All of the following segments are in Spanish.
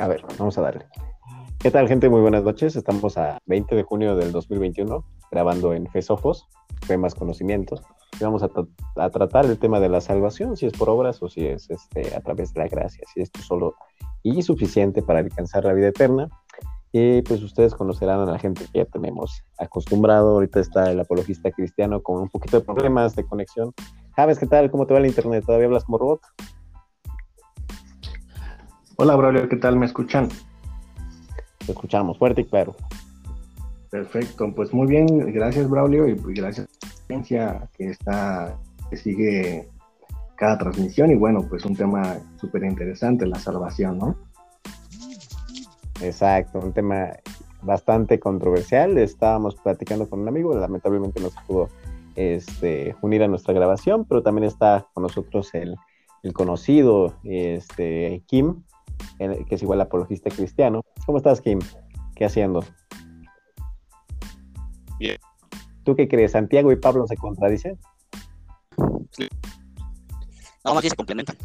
A ver, vamos a darle. ¿Qué tal, gente? Muy buenas noches. Estamos a 20 de junio del 2021, grabando en Fesofos, Fe más conocimientos. Y vamos a, tratar el tema de la salvación, si es por obras o si es este, a través de la gracia, si esto solo y suficiente para alcanzar la vida eterna. Y pues ustedes conocerán a la gente que ya tenemos acostumbrado. Ahorita está el apologista cristiano con un poquito de problemas de conexión. Javes, ¿qué tal? ¿Cómo te va el internet? ¿Todavía hablas como robot? Hola, Braulio, ¿qué tal? ¿Me escuchan? Te escuchamos fuerte y claro. Perfecto, pues muy bien, gracias Braulio y pues gracias a la audiencia que está, que sigue cada transmisión y bueno, pues un tema súper interesante, la salvación, ¿no? Exacto, un tema bastante controversial. Estábamos platicando con un amigo, lamentablemente no se pudo este, unir a nuestra grabación, pero también está con nosotros el, el conocido este, Kim, que es igual apologista cristiano. ¿Cómo estás, Kim? ¿Qué haciendo? Bien. ¿Tú qué crees? ¿Santiago y Pablo se contradicen? Sí. No, más se complementan.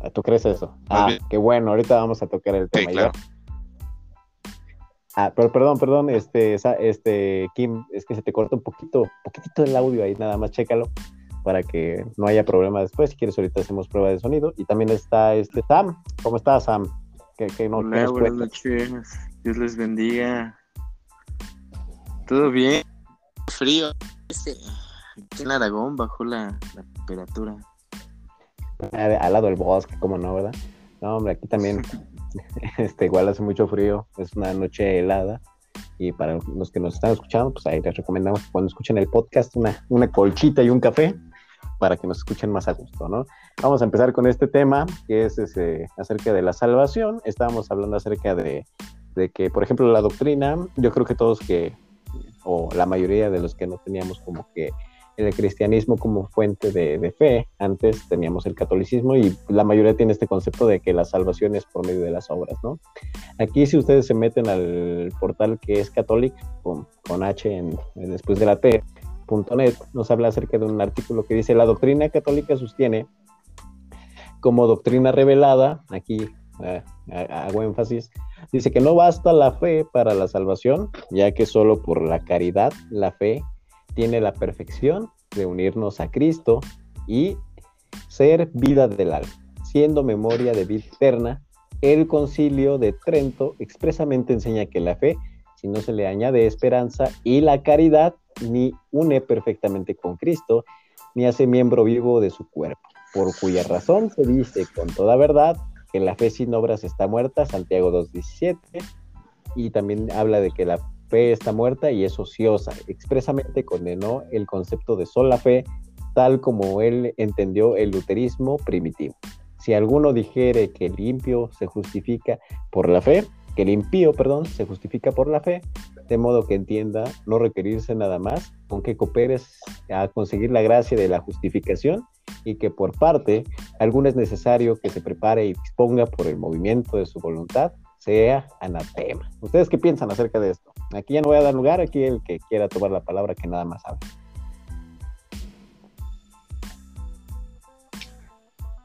Ah, ¿Tú crees eso? ah, qué bueno, ahorita vamos a tocar el tema. Sí, claro. Ah, pero perdón, perdón, este, este, Kim, es que se te corta un poquito, poquitito el audio ahí, nada más, chécalo para que no haya problema después. Si quieres, ahorita hacemos prueba de sonido. Y también está este Sam. ¿Cómo estás, Sam? ¿Qué, no, Hola, buenas noches. Dios les bendiga. ¿Todo bien? Frío. Este, en Aragón bajó la, temperatura. Al lado del bosque, como no, ¿verdad? No, hombre, aquí también este, igual hace mucho frío. Es una noche helada. Y para los que nos están escuchando, pues ahí les recomendamos que cuando escuchen el podcast, una, una colchita y un café para que nos escuchen más a gusto, ¿no? Vamos a empezar con este tema, que es acerca de la salvación. Estábamos hablando acerca de, que, por ejemplo, la doctrina, yo creo que todos que, o la mayoría de los que no teníamos como que el cristianismo como fuente de, fe, antes teníamos el catolicismo y la mayoría tiene este concepto de que la salvación es por medio de las obras, ¿no? Aquí si ustedes se meten al portal que es catholic, con, con H en, después de la T, .net nos habla acerca de un artículo que dice la doctrina católica sostiene como doctrina revelada, aquí eh, hago énfasis, dice que no basta la fe para la salvación, ya que solo por la caridad la fe tiene la perfección de unirnos a Cristo y ser vida del alma, siendo memoria de vida eterna. El concilio de Trento expresamente enseña que la fe, si no se le añade esperanza y la caridad, ni une perfectamente con Cristo, ni hace miembro vivo de su cuerpo, por cuya razón se dice con toda verdad que la fe sin obras está muerta, Santiago 2.17, y también habla de que la fe está muerta y es ociosa. Expresamente condenó el concepto de sola fe, tal como él entendió el luterismo primitivo. Si alguno dijere que el limpio se justifica por la fe, que el impío, perdón, se justifica por la fe, de modo que entienda no requerirse nada más, con que cooperes a conseguir la gracia de la justificación y que por parte alguno es necesario que se prepare y disponga por el movimiento de su voluntad, sea anatema. ¿Ustedes qué piensan acerca de esto? Aquí ya no voy a dar lugar, aquí el que quiera tomar la palabra que nada más sabe.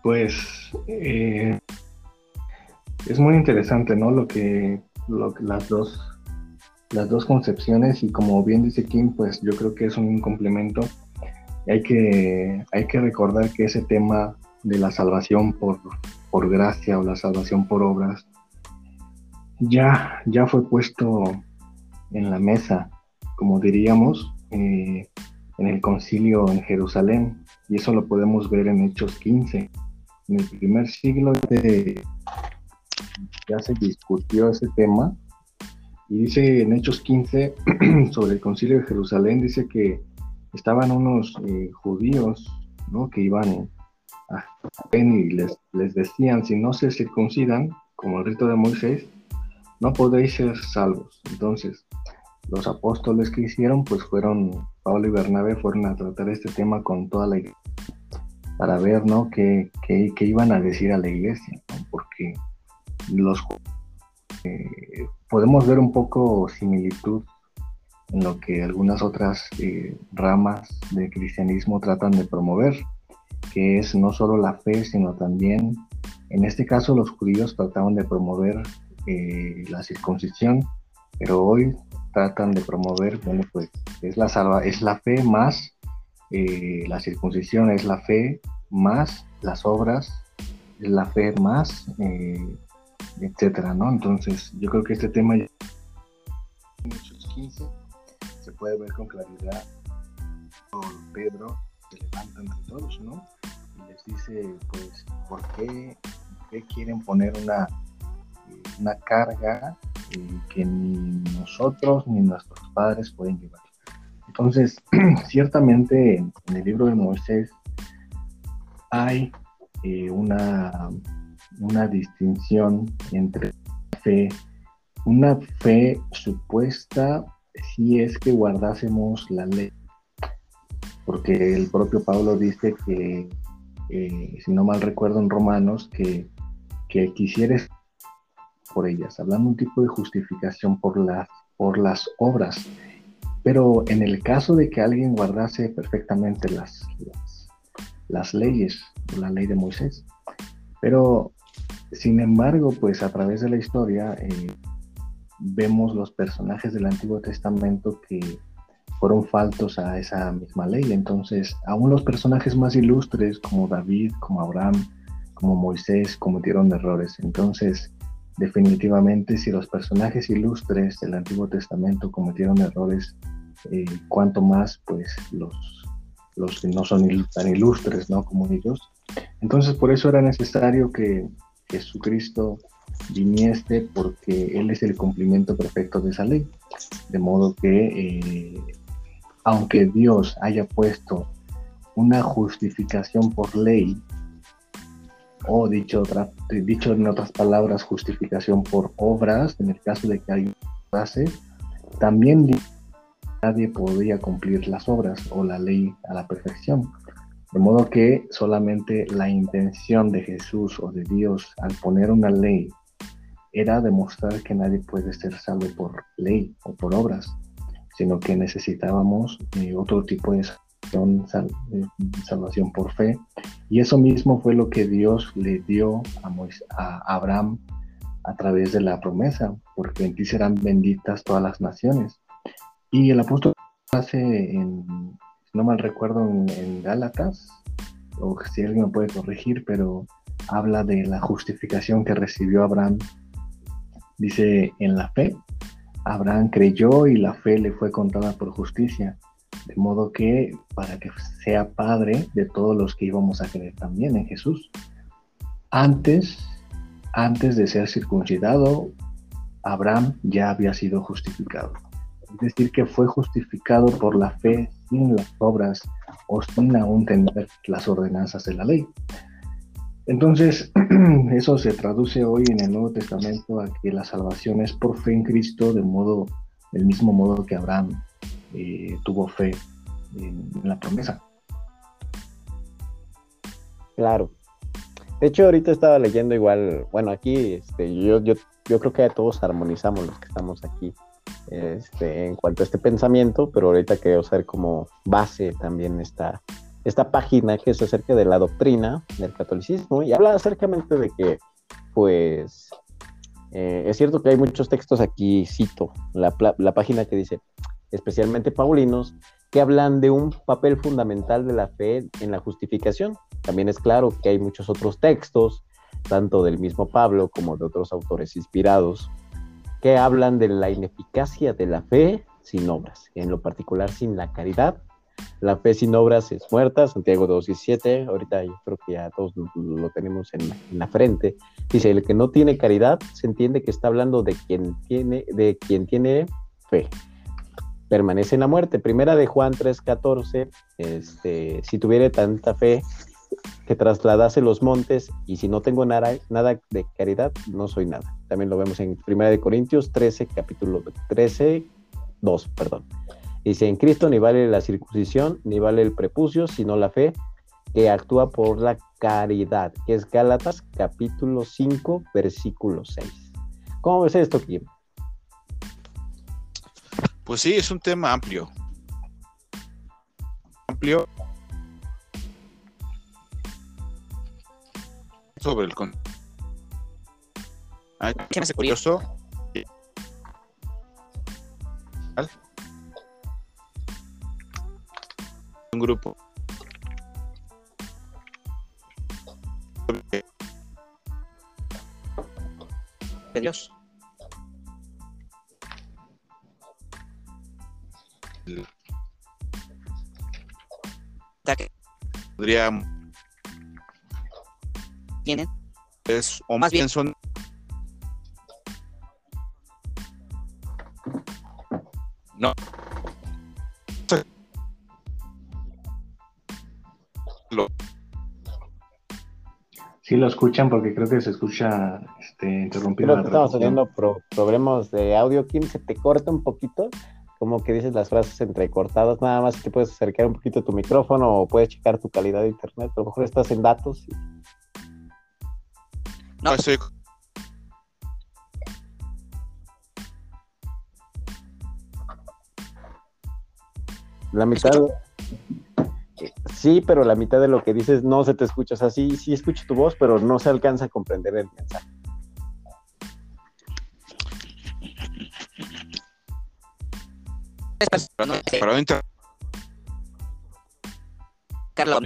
Pues eh, es muy interesante, ¿no? Lo que, las dos las dos concepciones y como bien dice Kim, pues yo creo que es un complemento. Hay que, hay que recordar que ese tema de la salvación por, por gracia o la salvación por obras ya, ya fue puesto en la mesa, como diríamos, eh, en el concilio en Jerusalén, y eso lo podemos ver en Hechos 15. En el primer siglo de, ya se discutió ese tema. Y dice en Hechos 15 sobre el concilio de Jerusalén, dice que estaban unos eh, judíos ¿no? que iban a y les, les decían, si no se circuncidan, como el rito de Moisés, no podéis ser salvos. Entonces, los apóstoles que hicieron, pues fueron, Pablo y Bernabé fueron a tratar este tema con toda la iglesia, para ver, ¿no?, qué, qué, qué iban a decir a la iglesia, porque los eh, podemos ver un poco similitud en lo que algunas otras eh, ramas del cristianismo tratan de promover, que es no solo la fe, sino también En este caso los judíos trataban de promover eh, la circuncisión, pero hoy tratan de promover, bueno, pues es la, salva, es la fe más, eh, la circuncisión es la fe más las obras, es la fe más, eh, etcétera, ¿no? Entonces, yo creo que este tema Hechos 15 se puede ver con claridad Pedro se levanta entre todos, ¿no? Y les dice, pues, ¿por qué, quieren poner una, una carga eh, que ni nosotros ni nuestros padres pueden llevar? Entonces, ciertamente en el libro de Moisés hay eh, una, una distinción entre fe, una fe supuesta si es que guardásemos la ley, porque el propio Pablo dice que, eh, si no mal recuerdo en Romanos, que, que quisieres por ellas, hablando un tipo de justificación por las, por las obras. Pero en el caso de que alguien guardase perfectamente las, las, leyes, la ley de Moisés, pero sin embargo, pues a través de la historia eh, vemos los personajes del Antiguo Testamento que fueron faltos a esa misma ley. Entonces, aún los personajes más ilustres como David, como Abraham, como Moisés, cometieron errores. Entonces, definitivamente, si los personajes ilustres del Antiguo Testamento cometieron errores, eh, cuanto más, pues, los, los que no son tan ilustres, ¿no? Como ellos. Entonces, por eso era necesario que Jesucristo viniese porque Él es el cumplimiento perfecto de esa ley. De modo que, eh, aunque Dios haya puesto una justificación por ley, o dicho, otra, dicho en otras palabras, justificación por obras, en el caso de que alguien hace, también nadie podía cumplir las obras o la ley a la perfección. De modo que solamente la intención de Jesús o de Dios al poner una ley era demostrar que nadie puede ser salvo por ley o por obras, sino que necesitábamos eh, otro tipo de salvación, salvación, por fe. Y eso mismo fue lo que Dios le dio a, a Abraham a través de la promesa, porque en ti serán benditas todas las naciones. Y el apóstol hace, en, no mal recuerdo, en, en Gálatas, o si alguien me puede corregir, pero habla de la justificación que recibió Abraham Dice, en la fe, Abraham creyó y la fe le fue contada por justicia, de modo que para que sea padre de todos los que íbamos a creer también en Jesús. Antes, antes de ser circuncidado, Abraham ya había sido justificado. Es decir, que fue justificado por la fe las obras o sin aún tener las ordenanzas de la ley. Entonces, eso se traduce hoy en el Nuevo Testamento a que la salvación es por fe en Cristo, de modo, del mismo modo que Abraham eh, tuvo fe en, la promesa. Claro. De hecho, ahorita estaba leyendo igual, bueno, aquí este, yo, yo, yo creo que todos armonizamos los que estamos aquí este, en cuanto a este pensamiento, pero ahorita quiero usar como base también esta, esta página que es acerca de la doctrina del catolicismo y habla acerca de que, pues, eh, es cierto que hay muchos textos aquí, cito la, la página que dice, especialmente paulinos, que hablan de un papel fundamental de la fe en la justificación. También es claro que hay muchos otros textos, tanto del mismo Pablo como de otros autores inspirados, que hablan de la ineficacia de la fe sin obras, en lo particular sin la caridad la fe sin obras es muerta, Santiago 2.17, ahorita yo creo que ya todos lo tenemos en, la frente. Dice, el que no tiene caridad se entiende que está hablando de quien tiene, de quien tiene fe. Permanece en la muerte. Primera de Juan 3.14, este, si tuviera tanta fe que trasladase los montes y si no tengo nada, nada de caridad, no soy nada. También lo vemos en Primera de Corintios 13, capítulo 13, 2, perdón. Dice, en Cristo ni vale la circuncisión, ni vale el prepucio, sino la fe que actúa por la caridad, que es Gálatas capítulo 5, versículo 6. ¿Cómo ves esto, Kim? Pues sí, es un tema amplio. Amplio. Sobre el Ah, Se me hace curioso. Un grupo. de Dios. Podría. Tienen Es, o Más bien- son. No. Lo- Sí lo escuchan porque creo que se escucha este, interrumpido. Creo que la estamos teniendo pro- problemas de audio, Kim, se te corta un poquito, como que dices las frases entrecortadas, nada más que puedes acercar un poquito tu micrófono o puedes checar tu calidad de internet, a lo mejor estás en datos. y- No, no, estoy- La mitad... Sí, pero la mitad de lo que dices no se te escucha, o sea, sí, sí escucho tu voz, pero no se alcanza a comprender el mensaje. Carlos.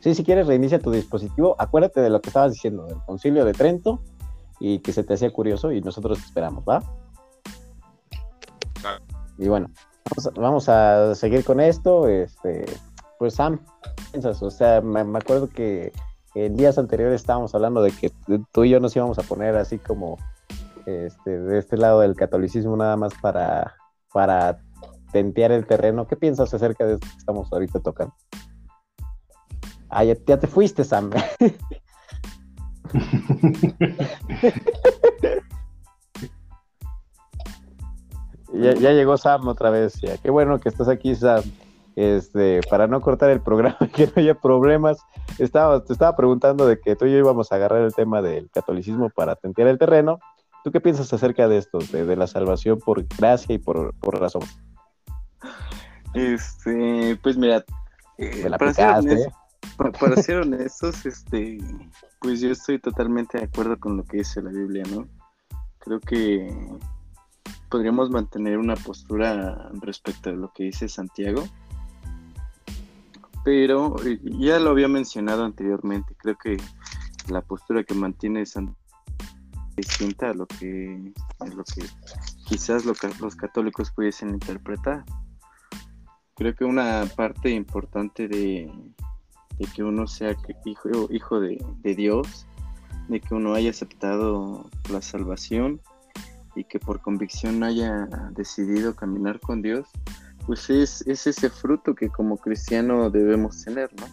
Sí, si quieres reinicia tu dispositivo, acuérdate de lo que estabas diciendo, del concilio de Trento, y que se te hacía curioso, y nosotros te esperamos, ¿va? Claro. Y bueno, vamos a, vamos a seguir con esto, este, pues Sam, ¿qué piensas? O sea, me, me acuerdo que en días anteriores estábamos hablando de que tú y yo nos íbamos a poner así como este, de este lado del catolicismo nada más para, para tentear el terreno. ¿Qué piensas acerca de esto que estamos ahorita tocando? Ah, ya, ya te fuiste, Sam. ya, ya llegó Sam otra vez. Ya. Qué bueno que estás aquí, Sam. Este, para no cortar el programa, que no haya problemas. Estaba, te estaba preguntando de que tú y yo íbamos a agarrar el tema del catolicismo para tentear el terreno. ¿Tú qué piensas acerca de esto, de, de la salvación por gracia y por, por razón? Este, pues mira, eh, Me la para, ser picaste, honesto- pa- para ser honestos, este, pues yo estoy totalmente de acuerdo con lo que dice la Biblia, ¿no? Creo que podríamos mantener una postura respecto a lo que dice Santiago, pero ya lo había mencionado anteriormente, creo que la postura que mantiene Santiago es distinta a lo que, lo que quizás lo los católicos pudiesen interpretar creo que una parte importante de, de que uno sea hijo, hijo de, de Dios, de que uno haya aceptado la salvación y que por convicción haya decidido caminar con Dios, pues es, es ese fruto que como cristiano debemos tener, ¿no?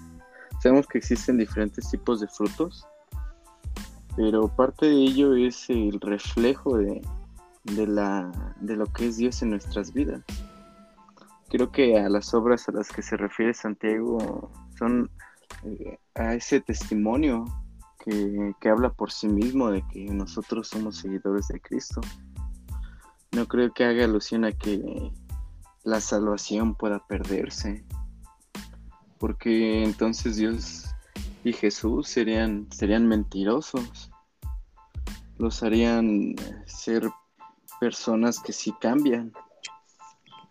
Sabemos que existen diferentes tipos de frutos, pero parte de ello es el reflejo de, de, la, de lo que es Dios en nuestras vidas creo que a las obras a las que se refiere Santiago son eh, a ese testimonio que, que habla por sí mismo de que nosotros somos seguidores de Cristo. No creo que haga alusión a que la salvación pueda perderse, porque entonces Dios y Jesús serían, serían mentirosos, los harían ser personas que sí cambian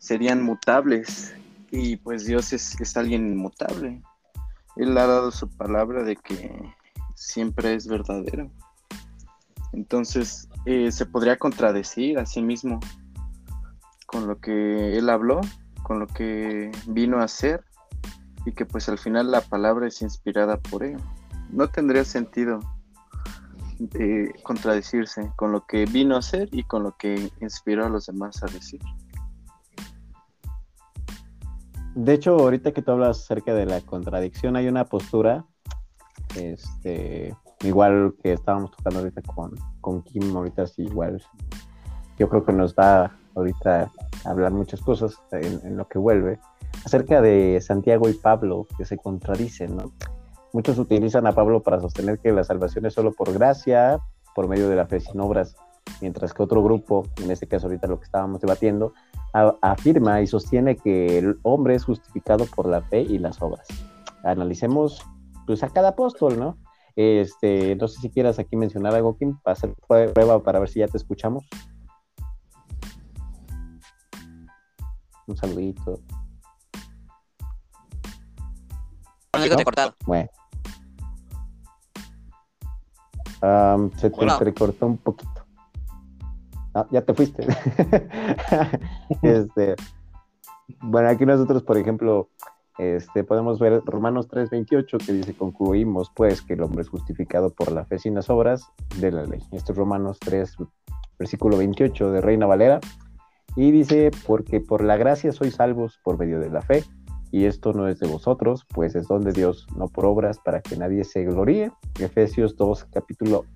serían mutables y pues Dios es, es, alguien inmutable. Él ha dado su palabra de que siempre es verdadero. Entonces eh, se podría contradecir a sí mismo con lo que él habló, con lo que vino a hacer y que pues al final la palabra es inspirada por él. No tendría sentido eh, contradecirse con lo que vino a hacer y con lo que inspiró a los demás a decir. De hecho, ahorita que tú hablas acerca de la contradicción, hay una postura, este, igual que estábamos tocando ahorita con, con Kim, ahorita sí, igual, yo creo que nos va ahorita hablar muchas cosas en, en, lo que vuelve, acerca de Santiago y Pablo, que se contradicen, ¿no? Muchos utilizan a Pablo para sostener que la salvación es solo por gracia, por medio de la fe sin obras, mientras que otro grupo, en este caso ahorita lo que estábamos debatiendo, afirma y sostiene que el hombre es justificado por la fe y las obras. Analicemos pues a cada apóstol, ¿no? Este, no sé si quieras aquí mencionar algo, Kim, para hacer prueba para ver si ya te escuchamos. Un saludito. ¿No? Bueno. Am, se te Bueno. entrecortó un poquito. Ah, ya te fuiste. este, bueno, aquí nosotros, por ejemplo, este, podemos ver Romanos 3:28 que dice, concluimos pues que el hombre es justificado por la fe sin las obras de la ley. Esto es Romanos 3, versículo 28 de Reina Valera. Y dice, porque por la gracia sois salvos por medio de la fe. Y esto no es de vosotros, pues es don de Dios, no por obras, para que nadie se gloríe. Efesios 2, capítulo,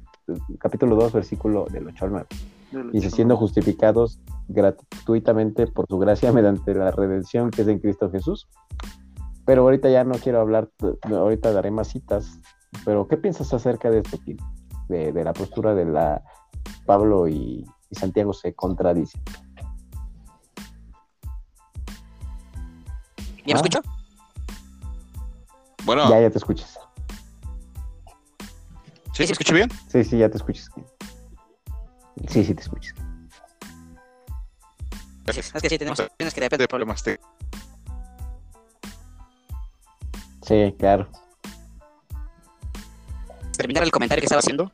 capítulo 2, versículo del 8 al 9 y siendo justificados gratuitamente por su gracia mediante la redención que es en Cristo Jesús. Pero ahorita ya no quiero hablar, ahorita daré más citas, pero ¿qué piensas acerca de esto, Kim? De, de la postura de la Pablo y, y Santiago se contradicen. ¿Ya me Ah. escucho? Bueno, Ya, ya te escuchas. ¿sí se escucha bien? Sí, sí, ya te escuchas. Sí, sí te escuchas. Gracias. Es que sí, tenemos tienes que De depender. problemas. Sí, claro. terminar el comentario que estaba haciendo.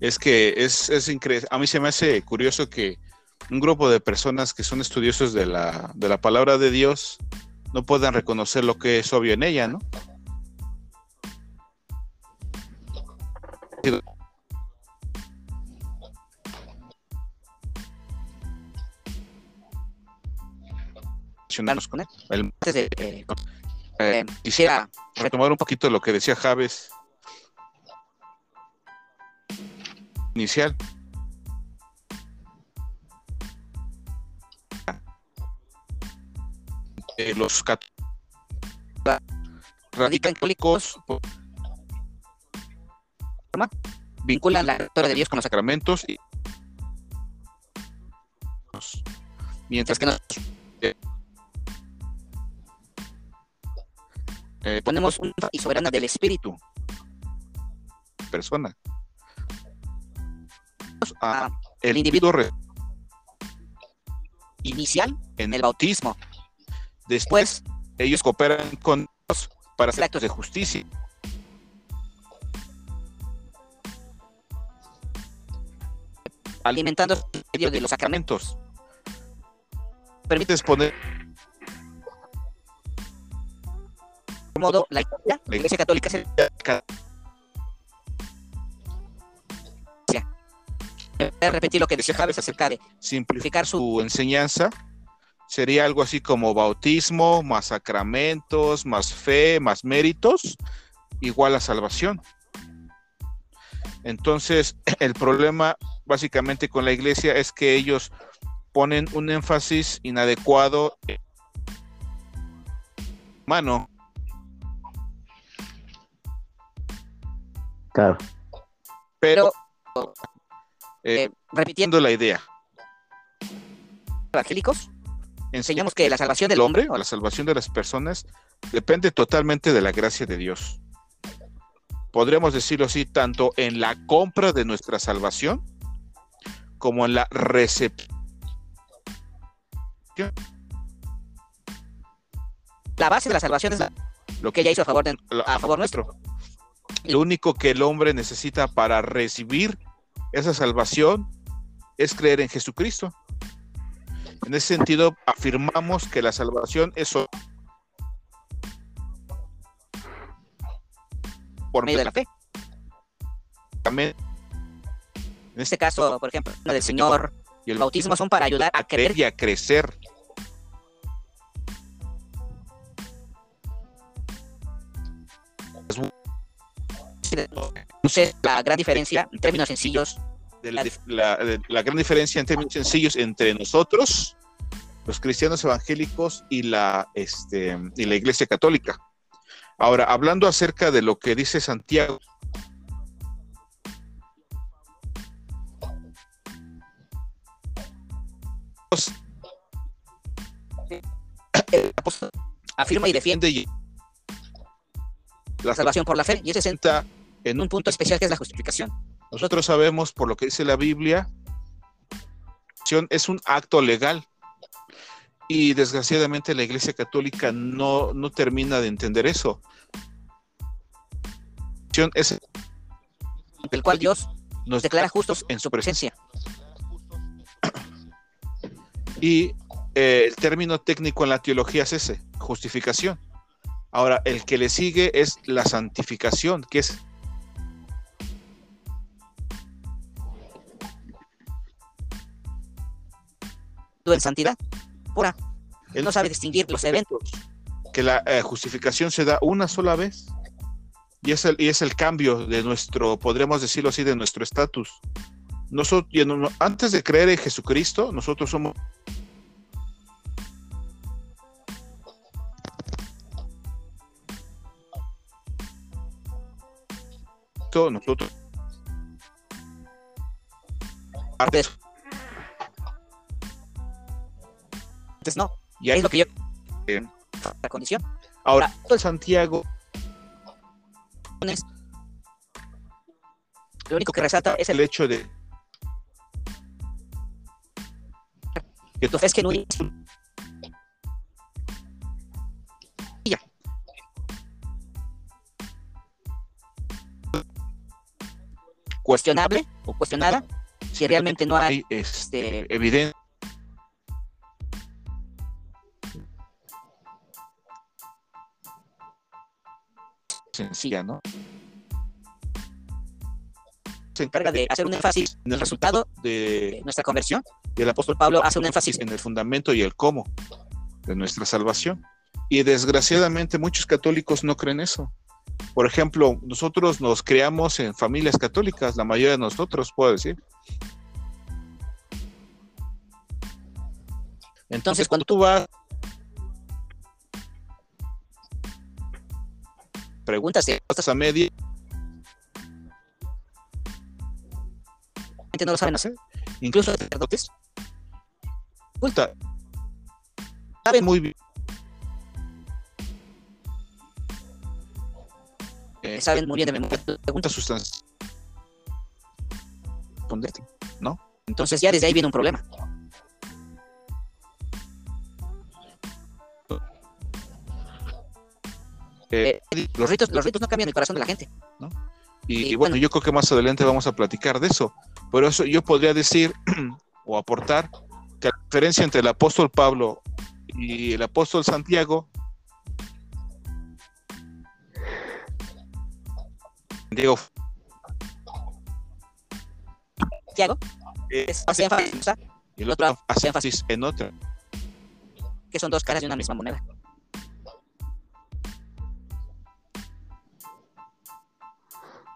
Es que es, es increíble. A mí se me hace curioso que un grupo de personas que son estudiosos de la, de la palabra de Dios no puedan reconocer lo que es obvio en ella, ¿no? Vamos con él. El- Antes de, eh, eh, eh, quisiera retomar un poquito lo que decía Javes inicial. Eh, los cat- radican católicos, vinculan la victoria de Dios con los sacramentos, y mientras mientras que nos eh, ponemos un y soberana del Espíritu persona a el individuo inicial en el bautismo. después Pues, ellos cooperan con Dios para hacer Actos. actos de justicia alimentando el medio de los sacramentos, permites poner modo la Iglesia, Católica se a repetir lo que decía Javes acerca de simplificar su enseñanza. Sería algo así como bautismo más sacramentos más fe más méritos igual a salvación. Entonces el problema básicamente con la iglesia es que ellos ponen un énfasis inadecuado humano Claro. pero eh, eh, repitiendo la idea evangélicos, enseñamos que la salvación del el hombre hombre o la salvación de las personas depende totalmente de la gracia de Dios. Podríamos decirlo así, tanto en la compra de nuestra salvación como en la recepción. la base de la salvación es la- Lo que ella hizo a favor de a favor nuestro. Lo único que el hombre necesita para recibir esa salvación es creer en Jesucristo. En ese sentido, afirmamos que la salvación es por medio de la fe. En En este caso, por ejemplo, la del Señor, y el bautismo son para ayudar a creer y a crecer. No sé la gran diferencia en términos sencillos de la, la- de la gran diferencia en términos sencillos entre nosotros, los cristianos evangélicos y la, este, y la Iglesia Católica. Ahora, hablando acerca de lo que dice Santiago, el apóstol afirma y defiende la salvación por la fe y ese es presenta en un punto especial que es la justificación. Nosotros sabemos, por lo que dice la Biblia, es un acto legal. Y desgraciadamente la Iglesia Católica no, no termina de entender eso. Es el cual Dios nos declara justos en su presencia. Y eh, el término técnico en la teología es ese, justificación. Ahora, el que le sigue es la santificación, que es en santidad pura. Él no sabe distinguir los eventos. Que la eh, justificación se da una sola vez. Y es, el, y es el cambio de nuestro, podríamos decirlo así, de nuestro estatus. Nosotros, antes de creer en Jesucristo, nosotros somos nosotros antes no. Y ahí es lo que yo. la condición. Ahora, el Santiago. Lo único que resalta es el, hecho de. Que tú ves que no cuestionable o cuestionada si realmente no hay este evidencia sencilla, ¿no? Se encarga de hacer un énfasis en el resultado de nuestra conversión. Y el apóstol Pablo hace un énfasis en el fundamento y el cómo de nuestra salvación. Y desgraciadamente muchos católicos no creen eso. Por ejemplo, nosotros nos creamos en familias católicas, la mayoría de nosotros, puedo decir. Entonces, cuando tú vas preguntas y respuestas a media. no lo saben hacer. Incluso los sacerdotes. Oculta. Saben muy bien. Eh, saben muy bien de memoria. Pregunta sustancia. Responderte, ¿no? Entonces ya desde ahí viene un problema. Eh, los, ritos, los ritos no cambian el corazón de la gente. Y, bueno, yo creo que más adelante vamos a platicar de eso. Por eso yo podría decir o aportar que la diferencia entre el apóstol Pablo y el apóstol Santiago Diego. Santiago eh, hace énfasis y el otro hace énfasis. en otra que son dos caras de una misma moneda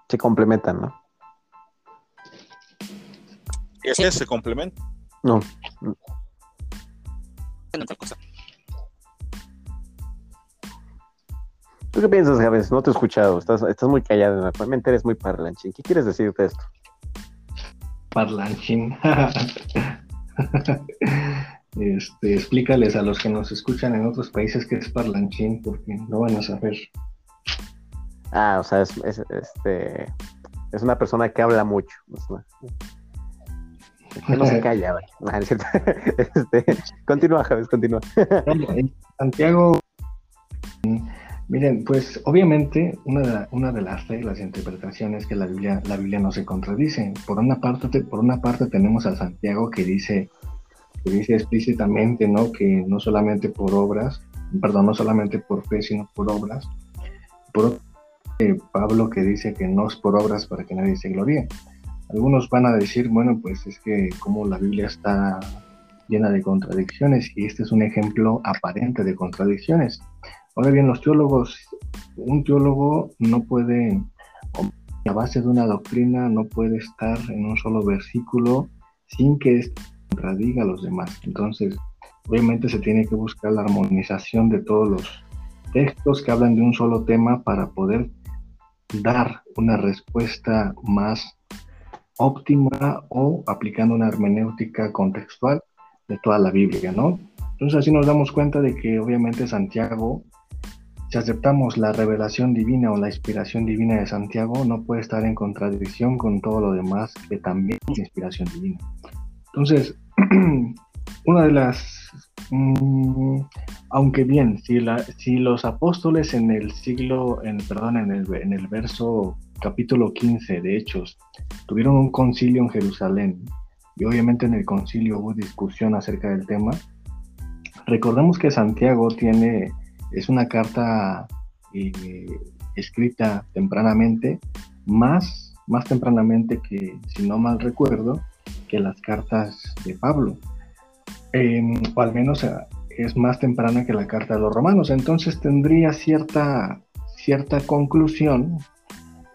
se complementan, ¿no? ¿Qué es? ¿Se complementan? No. ¿Tú qué piensas, Javes? No te he escuchado. Estás, estás muy callado. Normalmente eres muy parlanchín. ¿Qué quieres decir de esto? Parlanchín. este, explícales a los que nos escuchan en otros países qué es parlanchín, porque no van a saber. Ah, o sea, es, este, es una persona que habla mucho. que no se calla, no, este, continúa, Javes, continúa. Santiago, miren, pues obviamente una de, una de las reglas y interpretaciones que la Biblia, la Biblia no se contradice. Por una parte, por una parte tenemos a Santiago que dice, que dice explícitamente, ¿no? Que no solamente por obras, perdón, no solamente por fe, sino por obras. Por Pablo que dice que no es por obras para que nadie se gloríe. Algunos van a decir, bueno, pues es que como la Biblia está llena de contradicciones y este es un ejemplo aparente de contradicciones. Ahora bien, los teólogos, un teólogo no puede, a base de una doctrina, no puede estar en un solo versículo sin que esto contradiga a los demás. Entonces, obviamente se tiene que buscar la armonización de todos los textos que hablan de un solo tema para poder dar una respuesta más óptima o aplicando una hermenéutica contextual de toda la Biblia, ¿no? Entonces así nos damos cuenta de que obviamente Santiago si aceptamos la revelación divina o la inspiración divina de Santiago, no puede estar en contradicción con todo lo demás que también es inspiración divina. Entonces, una de las, mm, aunque bien, si, la, si los apóstoles en el siglo, en, perdón, en el, en el verso capítulo 15 de Hechos, tuvieron un concilio en Jerusalén y obviamente en el concilio hubo discusión acerca del tema, recordemos que Santiago tiene, es una carta eh, escrita tempranamente, más, más tempranamente que, si no mal recuerdo, que las cartas de Pablo. Em, o al menos eh, es más temprana que la carta de los romanos. Entonces tendría cierta, cierta conclusión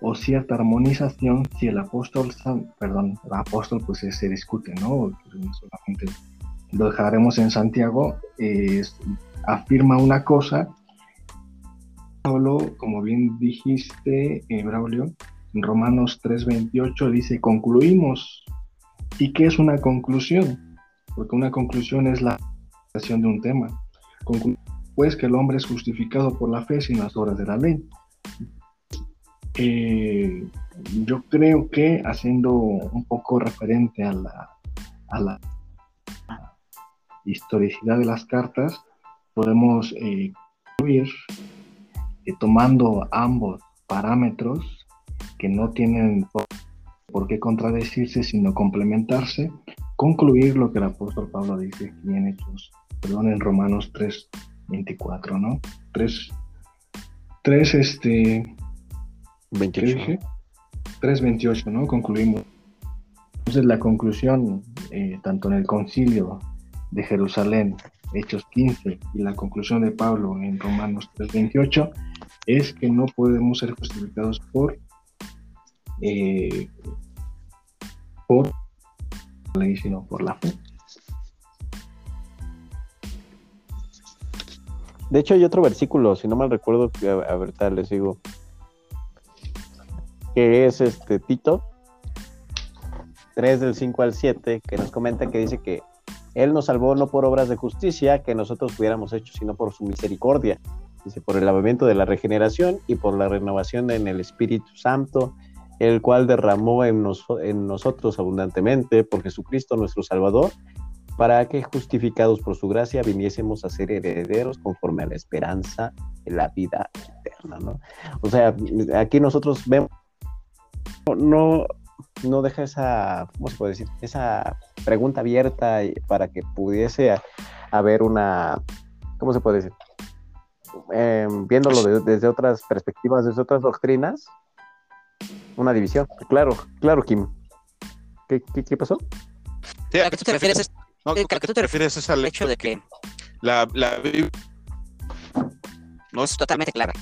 o cierta armonización si el apóstol, perdón, el apóstol pues se discute, ¿no? Solamente lo dejaremos en Santiago, afirma una cosa, Pablo, como bien dijiste, eh, Braulio, en Romanos 3:28 dice, concluimos. ¿Y qué es una conclusión? Porque una conclusión es la de un tema. pues que el hombre es justificado por la fe sin las obras de la ley. Eh, yo creo que haciendo un poco referente a la, a la historicidad de las cartas, podemos eh, concluir eh, tomando ambos parámetros que no tienen por qué contradecirse, sino complementarse, concluir lo que el apóstol Pablo dice aquí en Hechos, perdón, en Romanos 3, 24, ¿no? 3, 3, este... 28. 3, 28, ¿no? Concluimos. Entonces la conclusión, eh, tanto en el concilio de Jerusalén, Hechos 15, y la conclusión de Pablo en Romanos 3:28, es que no podemos ser justificados por, eh, por la ley, sino por la fe. De hecho, hay otro versículo, si no mal recuerdo, a, ver, tal les digo, que es este Tito 3 del 5 al 7, que nos comenta que dice que él nos salvó no por obras de justicia que nosotros hubiéramos hecho, sino por su misericordia. Dice, por el lavamiento de la regeneración y por la renovación en el Espíritu Santo, el cual derramó en, nosotros abundantemente por Jesucristo nuestro Salvador, para que justificados por su gracia viniésemos a ser herederos conforme a la esperanza de la vida eterna. ¿no? O sea, aquí nosotros vemos, no, no deja esa, ¿cómo se puede decir? Esa pregunta abierta para que pudiese haber una, ¿cómo se puede decir? Em, viéndolo desde otras perspectivas, desde otras doctrinas, una división. Claro, claro, Kim. ¿Qué, qué, pasó? ¿A qué tú te refieres? ¿A qué tú te refieres es al hecho de que la, la no es totalmente clara.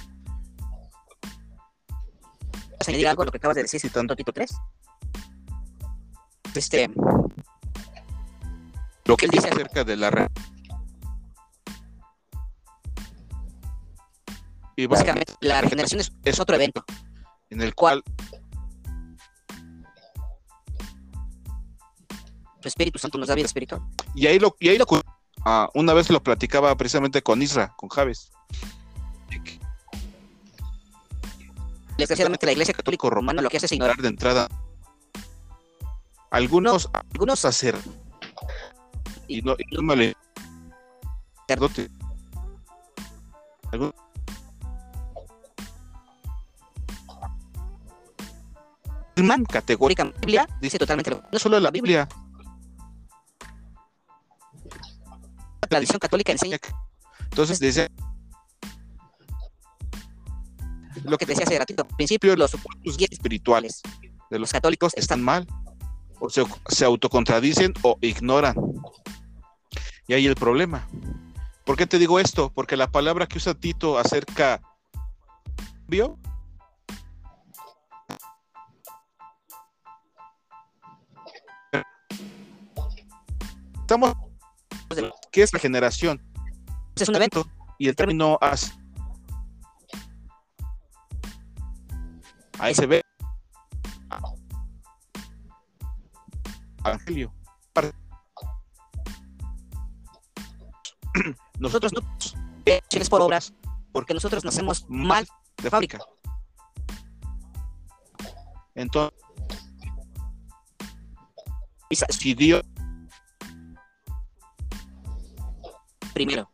¿Vas a añadir algo a lo que acabas de decir, citando Tito 3? este, lo que él dice acerca de la y básicamente la regeneración es, otro evento en el cual Espíritu Santo nos da vida espiritual. Y ahí lo, y ahí lo ah, una vez lo platicaba precisamente con Isra, con Javes. Desgraciadamente la Iglesia Católica Romana lo que hace es ignorar de entrada algunos, algunos hacer y no, y no me Man, categórica Biblia dice totalmente lo no solo la Biblia. Tradición católica enseña. Entonces dice lo que decía hace ratito, al principio los supuestos guías espirituales de los católicos están mal o se, autocontradicen o ignoran. Y ahí el problema. ¿Por qué te digo esto? Porque la palabra que usa Tito acerca ¿vio? Estamos ¿qué es la generación? Es un evento y el término as ahí se ve evangelio. Nosotros no por obras, porque nosotros nacemos mal de fábrica. Entonces, si Dios primero.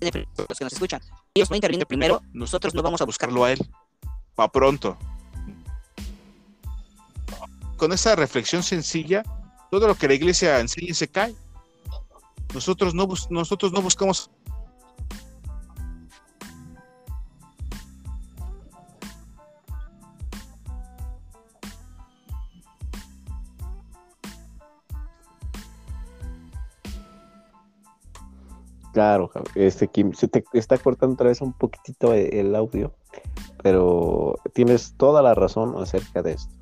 Los que nos escuchan. Dios no interviene primero, nosotros no vamos a buscarlo a Él. Pa' pronto. Con esa reflexión sencilla, todo lo que la iglesia enseña se cae. Nosotros no, nosotros no buscamos Claro, este Kim, se te está cortando otra vez un poquitito el audio, pero tienes toda la razón acerca de esto.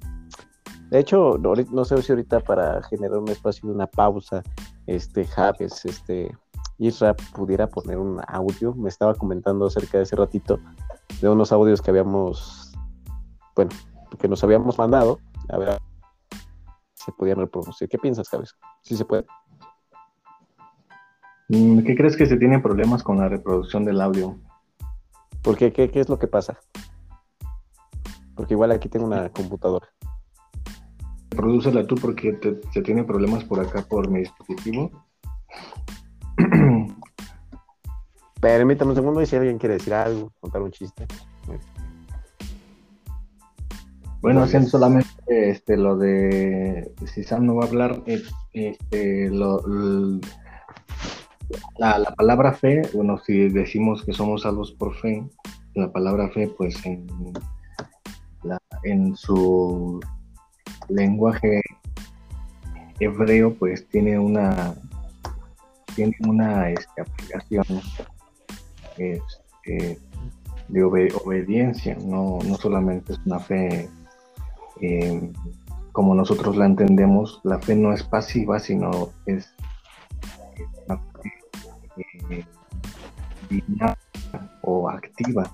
De hecho, no, sé si ahorita para generar un espacio de una pausa, este Javes, este Isra pudiera poner un audio. Me estaba comentando acerca de ese ratito de unos audios que habíamos, bueno, que nos habíamos mandado. A ver, se podían reproducir. ¿Qué piensas, Javes? ¿Sí se puede? Mm, ¿Qué crees que se tiene problemas con la reproducción del audio? ¿Por qué? ¿Qué, es lo que pasa? Porque igual aquí tengo una computadora. Prodúcela tú porque se tiene problemas por acá por mi dispositivo. Permítame un segundo y si alguien quiere decir algo, contar un chiste. Bueno, haciendo solamente este, lo de si Sam no va a hablar, este, lo, la, palabra fe, bueno, si decimos que somos salvos por fe, la palabra fe, pues en, en su lenguaje hebreo, pues tiene una tiene una este, aplicación este, de obediencia, no, no solamente es una fe eh, como nosotros la entendemos, la fe no es pasiva, sino es eh, o activa.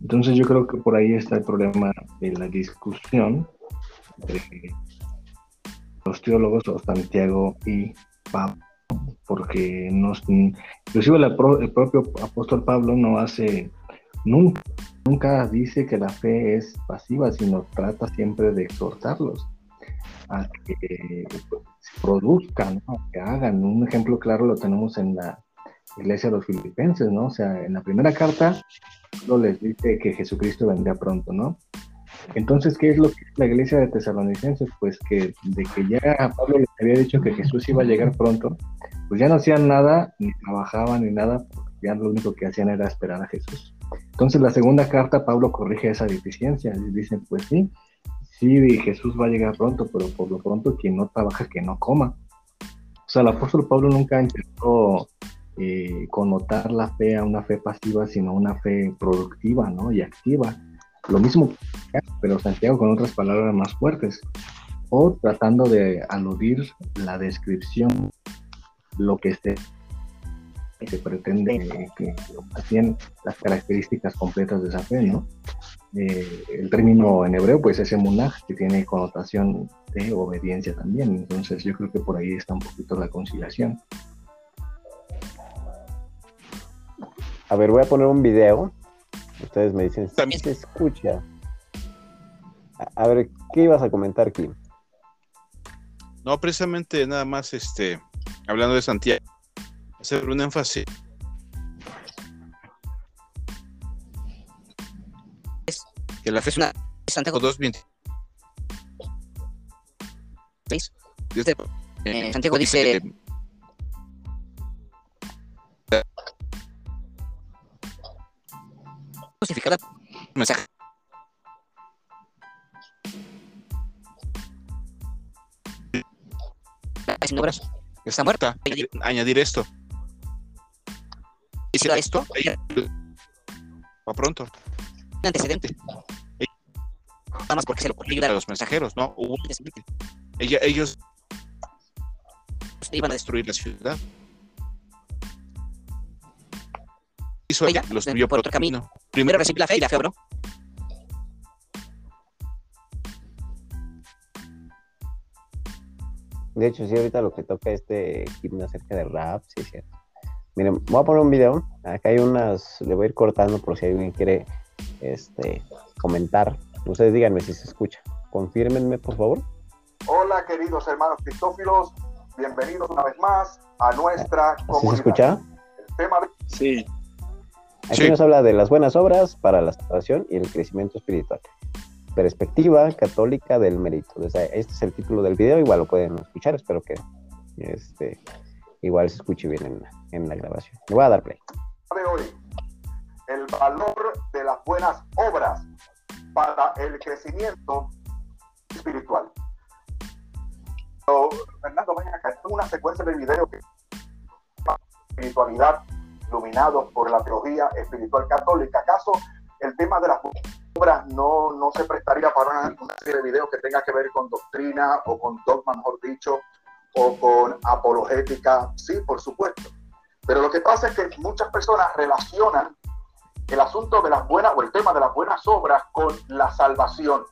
Entonces yo creo que por ahí está el problema de la discusión entre los teólogos o Santiago y Pablo, porque nos, inclusive el, propio apóstol Pablo no hace, nunca, nunca dice que la fe es pasiva, sino trata siempre de exhortarlos a que se produzcan, que hagan. Un ejemplo claro lo tenemos en la iglesia de los filipenses, ¿no? O sea, en la primera carta, lo les dice que Jesucristo vendría pronto, ¿no? Entonces, ¿qué es lo que es la iglesia de Tesalonicenses? Pues que de que ya Pablo les había dicho que Jesús iba a llegar pronto, pues ya no hacían nada, ni trabajaban, ni nada, porque ya lo único que hacían era esperar a Jesús. Entonces, la segunda carta, Pablo corrige esa deficiencia y dicen, pues sí, sí, Jesús va a llegar pronto, pero por lo pronto quien no trabaja, que no coma. O sea, el apóstol Pablo nunca intentó eh, connotar la fe a una fe pasiva, sino una fe productiva ¿no? y activa. Lo mismo, pero Santiago con otras palabras más fuertes, o tratando de aludir la descripción, lo que se, se pretende que hacían las características completas de esa fe, ¿no? Eh, el término en hebreo pues es emunah, que tiene connotación de obediencia también, entonces yo creo que por ahí está un poquito la conciliación. A ver, voy a poner un video. Ustedes me dicen si se escucha. A, ver, ¿qué ibas a comentar, Kim? No, precisamente nada más, este, hablando de Santiago, hacer un énfasis. Que la fe es una Santiago 2.20. Eh, Santiago dice justificada mensaje. Haciendo obras. Está muerta. Añadir esto. Hiciera esto. Va pronto. Un antecedente. Nada más porque se lo ayudar a los mensajeros, ¿no? Hubo Ella, ellos iban a destruir la ciudad. Hizo ella, los envió por otro camino. Primero recibí la fe y la fe obró. De hecho, sí, ahorita lo que toca este himno acerca de rap, sí es cierto. Miren, voy a poner un video. Acá hay unas, le voy a ir cortando por si alguien quiere este, comentar. Ustedes díganme si se escucha. Confírmenme, por favor. Hola, queridos hermanos cristófilos. Bienvenidos una vez más a nuestra comunidad. se escucha? El tema Sí. Aquí nos habla de las buenas obras para la salvación y el crecimiento espiritual. Perspectiva católica del mérito. este es el título del video, igual lo pueden escuchar, espero que este, igual se escuche bien en, en la grabación. Le voy a dar play. De hoy, el valor de las buenas obras para el crecimiento espiritual. Fernando, ven acá, es una secuencia de videos que espiritualidad iluminados por la teología espiritual católica. ¿Acaso el tema de las obras no, no se prestaría para una, serie de videos que tenga que ver con doctrina o con dogma, mejor dicho, o con apologética? Sí, por supuesto. Pero lo que pasa es que muchas personas relacionan el asunto de las buenas o el tema de las buenas obras con la salvación.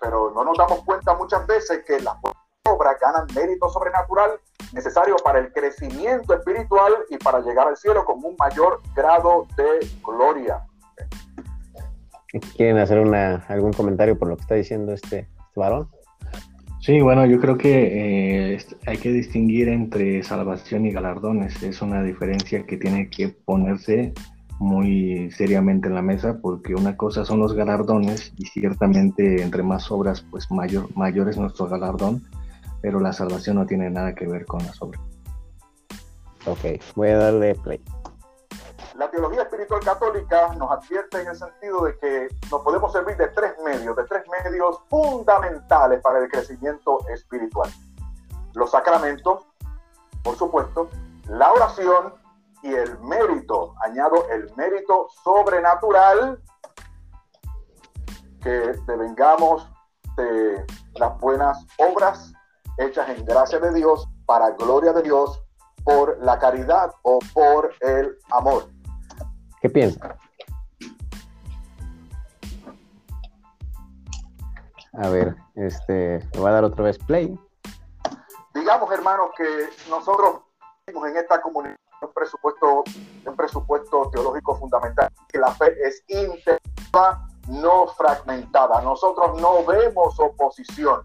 Pero no nos damos cuenta muchas veces que las buenas obras ganan mérito sobrenatural necesario para el crecimiento espiritual y para llegar al cielo con un mayor grado de gloria. ¿Quieren hacer una, algún comentario por lo que está diciendo este, este varón? Sí, bueno, yo creo que eh, hay que distinguir entre salvación y galardones. Es una diferencia que tiene que ponerse muy seriamente en la mesa porque una cosa son los galardones y ciertamente entre más obras pues mayor, mayor es nuestro galardón, pero la salvación no tiene nada que ver con las obras. Ok, voy a darle play. La teología espiritual católica nos advierte en el sentido de que nos podemos servir de tres medios, de tres medios fundamentales para el crecimiento espiritual. Los sacramentos, por supuesto, la oración y el mérito, añado el mérito sobrenatural que devengamos de las buenas obras hechas en gracia de Dios, para gloria de Dios, por la caridad o por el amor. ¿Qué piensa? A ver, este, le voy a dar otra vez play. Digamos, hermano, que nosotros en esta comunidad un presupuesto, un presupuesto teológico fundamental, que la fe es íntegra, no fragmentada. Nosotros no vemos oposición.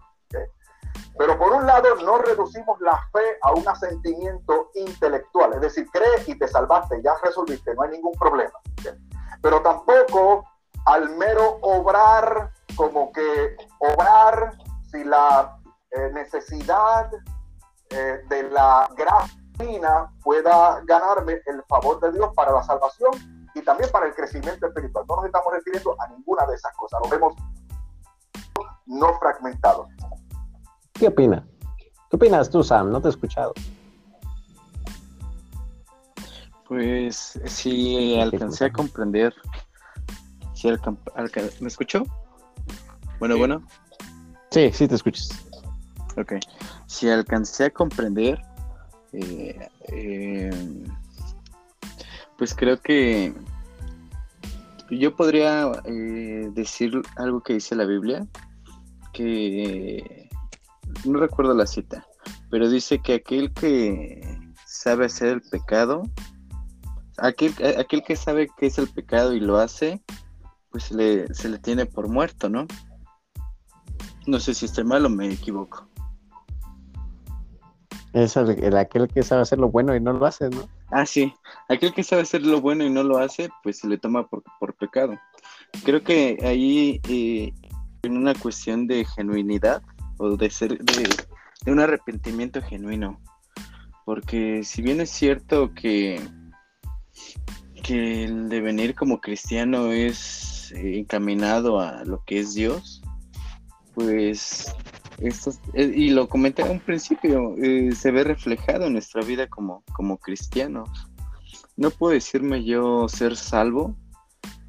Pero por un lado, no reducimos la fe a un asentimiento intelectual, es decir, crees y te salvaste, ya resolviste, no hay ningún problema. Pero tampoco al mero obrar, como que obrar si la eh, necesidad eh, de la gracia pueda ganarme el favor de Dios para la salvación y también para el crecimiento espiritual. No nos estamos refiriendo a ninguna de esas cosas, lo vemos no fragmentado. ¿Qué opina? ¿Qué opinas tú, Sam? No te he escuchado. Pues si alcancé a comprender, ¿me escuchó? Bueno, bueno. Sí, sí te escuchas. Ok. Si alcancé a comprender eh, eh, pues creo que yo podría eh, decir algo que dice la Biblia, que no recuerdo la cita, pero dice que aquel que sabe hacer el pecado, aquel, aquel que sabe que es el pecado y lo hace, pues se le tiene por muerto, ¿no? No sé si estoy mal o me equivoco. Es el, aquel que sabe hacer lo bueno y no lo hace, ¿no? Ah, sí. Aquel que sabe hacer lo bueno y no lo hace, pues se le toma por, pecado. Creo que ahí, eh, en una cuestión de genuinidad o de ser, de, un arrepentimiento genuino. Porque si bien es cierto que, que el devenir como cristiano es eh, encaminado a lo que es Dios, pues esto, eh, y lo comenté en un principio, eh, se ve reflejado en nuestra vida como, como cristianos. No puedo decirme yo ser salvo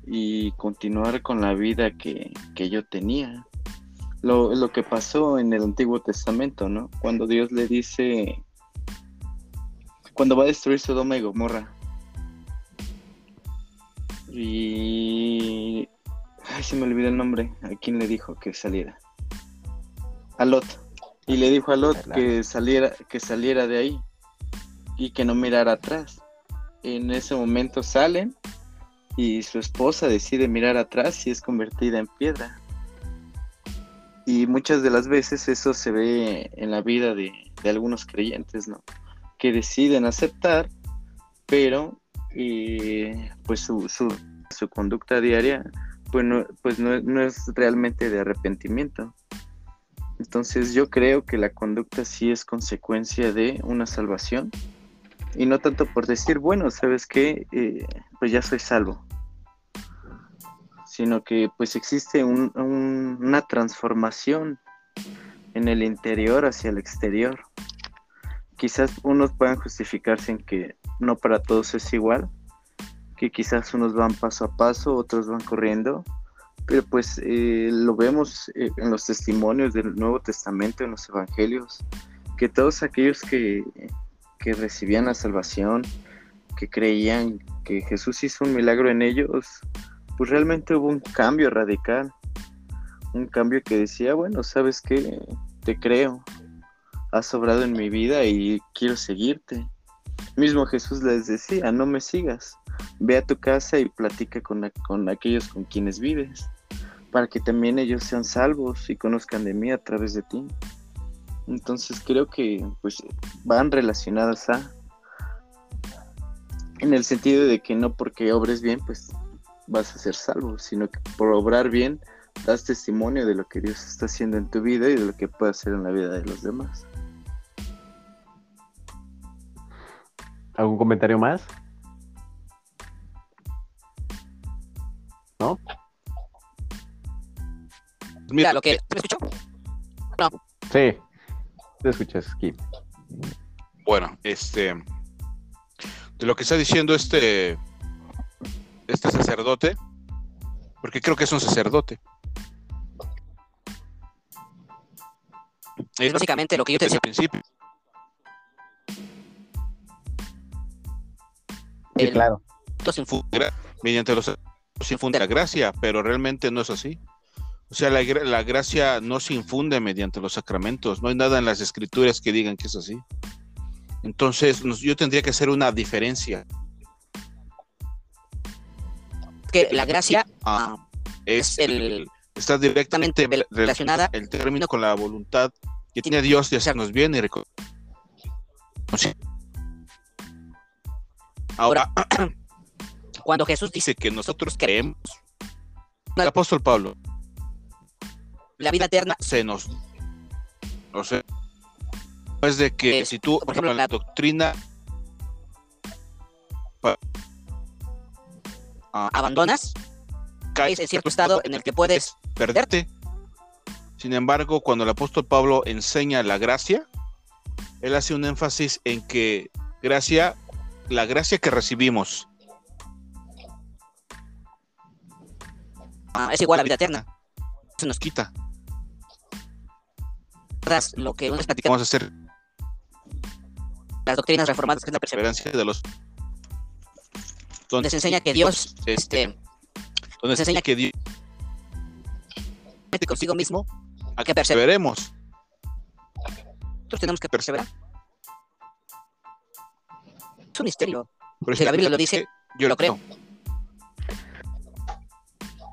y continuar con la vida que, yo tenía. Lo, lo, que pasó en el Antiguo Testamento, ¿no? Cuando Dios le dice, cuando va a destruir Sodoma y Gomorra. Y... Ay, se me olvidó el nombre. ¿A quién le dijo que saliera? a Lot y le dijo a Lot que saliera, que saliera de ahí y que no mirara atrás. en ese momento salen y su esposa decide mirar atrás y es convertida en piedra. Y muchas de las veces eso se ve en la vida de, algunos creyentes, ¿no? Que deciden aceptar, pero eh, pues su, su, conducta diaria pues, no, pues no, no es realmente de arrepentimiento. Entonces yo creo que la conducta sí es consecuencia de una salvación y no tanto por decir, bueno, ¿sabes qué? Eh, pues ya soy salvo sino que pues existe una transformación en el interior hacia el exterior. Quizás unos puedan justificarse en que no para todos es igual, que quizás unos van paso a paso, otros van corriendo, pero pues eh, lo vemos eh, en los testimonios del Nuevo Testamento, en los Evangelios, que todos aquellos que, que recibían la salvación, que creían que Jesús hizo un milagro en ellos, pues realmente hubo un cambio radical. Un cambio que decía, bueno, sabes qué, te creo, has sobrado en mi vida y quiero seguirte. Mismo Jesús les decía, no me sigas, ve a tu casa y platica con, con aquellos con quienes vives, para que también ellos sean salvos y conozcan de mí a través de ti. Entonces creo que pues van relacionadas a en el sentido de que no porque obres bien pues vas a ser salvo, sino que por obrar bien das testimonio de lo que Dios está haciendo en tu vida y de lo que puede hacer en la vida de los demás. ¿Algún comentario más? ¿No? Mira, lo que me escuchó. No. Sí, te escuchas, Kim. Bueno, este de lo que está diciendo este este sacerdote, porque creo que es un sacerdote. Es básicamente lo que yo te decía. al principio. Sí, claro. Mediante los se infunde la gracia, pero realmente no es así. O sea, la, la, gracia no se infunde mediante los sacramentos. No hay nada en las escrituras que digan que es así. Entonces, yo tendría que hacer una diferencia que la gracia ah, es el, está directamente relacionada el término con la voluntad que tiene Dios de hacernos bien y Ahora, cuando Jesús dice que nosotros creemos, el apóstol Pablo, la vida eterna se nos, no sé, es de que si tú, por ejemplo, la doctrina abandonas, caes en cierto estado en el que puedes perderte. Sin embargo, cuando el apóstol Pablo enseña la gracia, él hace un énfasis en que gracia, la gracia que recibimos ah, es igual a la vida eterna. Se nos quita. Lo que nos Vamos a hacer las doctrinas reformadas, que es la perseverancia de los donde se enseña que Dios, este, donde se enseña que Dios consigo mismo a que perseveremos. Nosotros tenemos que perseverar. Es un misterio. si la Biblia lo dice, yo lo creo.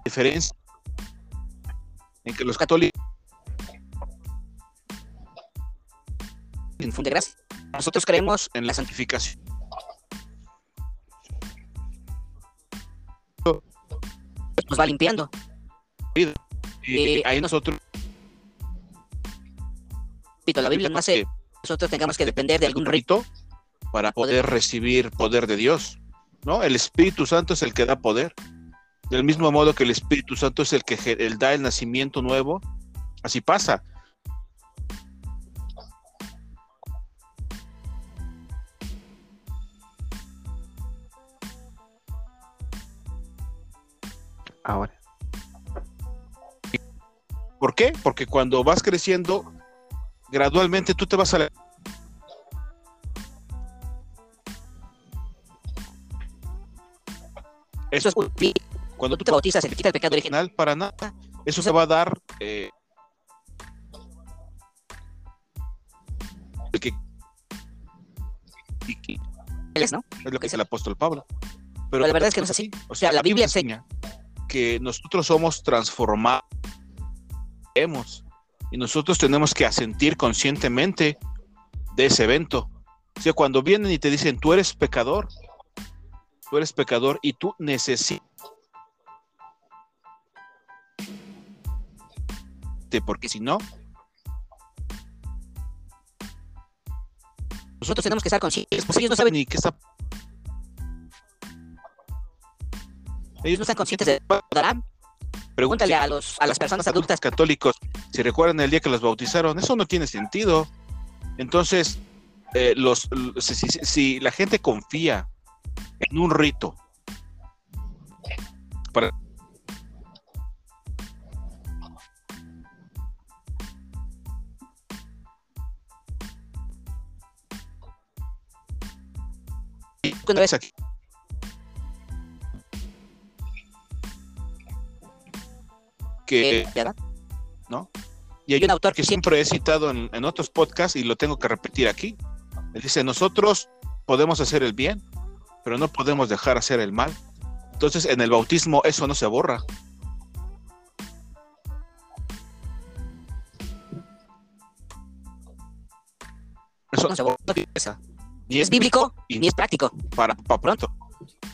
Diferencia en que los católicos infunde gracia. Nosotros creemos en la santificación. Nos va limpiando. Y ahí nosotros. La Biblia no hace nosotros tengamos que depender de algún rito para poder recibir poder de Dios. ¿no? El Espíritu Santo es el que da poder. Del mismo modo que el Espíritu Santo es el que el da el nacimiento nuevo, así pasa. Ahora. ¿Por qué? Porque cuando vas creciendo, gradualmente tú te vas a... Eso es cuando tú te bautizas, se te quita el pecado original. Para nada. Eso se va a dar. Eh, ¿no? Es lo que dice el apóstol Pablo. Pero, la verdad es que no es así. O sea, la Biblia enseña que nosotros somos transformados y nosotros tenemos que asentir conscientemente de ese evento. O sea, cuando vienen y te dicen, tú eres pecador, tú eres pecador y tú necesitas porque si no, nosotros tenemos que estar conscientes, pues ellos no saben ni qué está. Ellos no están conscientes de darán. Pregúntale a, los, a las personas adultas católicos si recuerdan el día que los bautizaron. Eso no tiene sentido. Entonces, eh, los, si, la gente confía en un rito para cuando ves aquí que ¿no? Y hay un autor que siempre he citado en, otros podcasts y lo tengo que repetir aquí. Él dice, nosotros podemos hacer el bien, pero no podemos dejar hacer el mal. Entonces, en el bautismo eso no se borra. Eso no se borra. Ni es bíblico ni es práctico. Para, para pronto.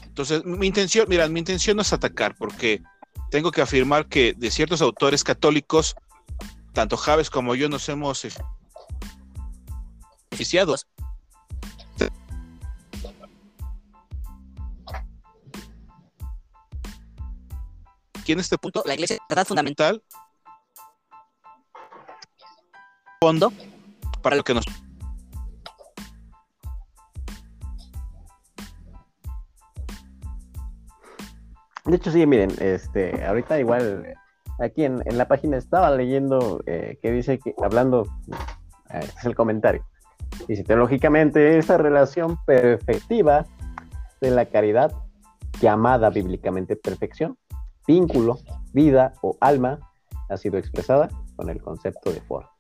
Entonces, mi intención, mira, mi intención no es atacar, porque tengo que afirmar que de ciertos autores católicos tanto Javes como yo nos hemos beneficiado. Aquí en este punto, la iglesia es verdad fundamental. Fondo para lo que nos De hecho, sí, miren, este, ahorita igual aquí en, la página estaba leyendo eh, que dice que, hablando, eh, este es el comentario, dice, teológicamente esa relación perfectiva de la caridad, llamada bíblicamente perfección, vínculo, vida o alma, ha sido expresada con el concepto de forma.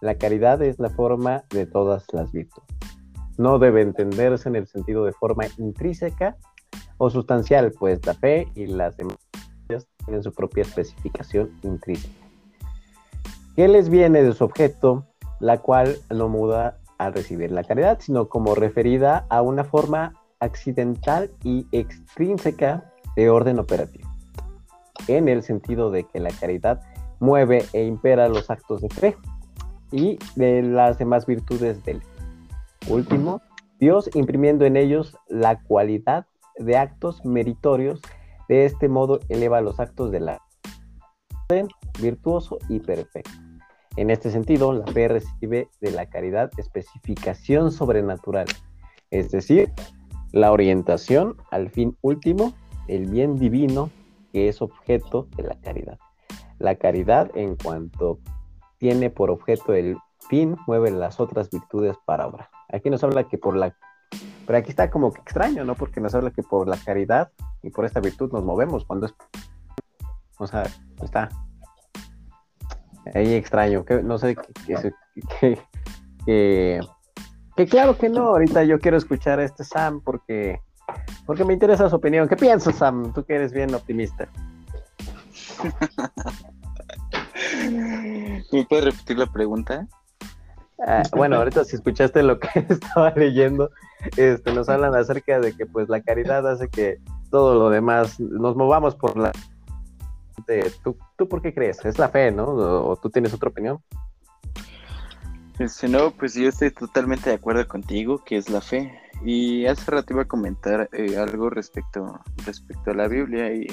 La caridad es la forma de todas las virtudes. No debe entenderse en el sentido de forma intrínseca o sustancial, pues la fe y las demás tienen su propia especificación intrínseca. ¿Qué les viene de su objeto, la cual no muda al recibir la caridad, sino como referida a una forma accidental y extrínseca de orden operativo, en el sentido de que la caridad mueve e impera los actos de fe y de las demás virtudes del último, Dios imprimiendo en ellos la cualidad de actos meritorios de este modo eleva los actos de la virtuoso y perfecto. En este sentido, la fe recibe de la caridad especificación sobrenatural, es decir, la orientación al fin último, el bien divino que es objeto de la caridad. La caridad, en cuanto tiene por objeto el fin, mueve las otras virtudes para obra. Aquí nos habla que por la... Pero aquí está como que extraño, ¿no? Porque nos habla que por la caridad y por esta virtud nos movemos cuando es... O sea, está ahí extraño, que no sé, que, que, claro que no, ahorita yo quiero escuchar a este Sam porque, porque me interesa su opinión. ¿Qué piensas, Sam? Tú que eres bien optimista. ¿Me puedes repetir la pregunta? Ah, bueno, ahorita si escuchaste lo que estaba leyendo, este, nos hablan acerca de que pues la caridad hace que todo lo demás nos movamos por la... ¿Tú, ¿Tú por qué crees? Es la fe, ¿no? ¿O tú tienes otra opinión? Este, no, pues yo estoy totalmente de acuerdo contigo que es la fe. Y hace rato iba a comentar eh, algo respecto, respecto a la Biblia y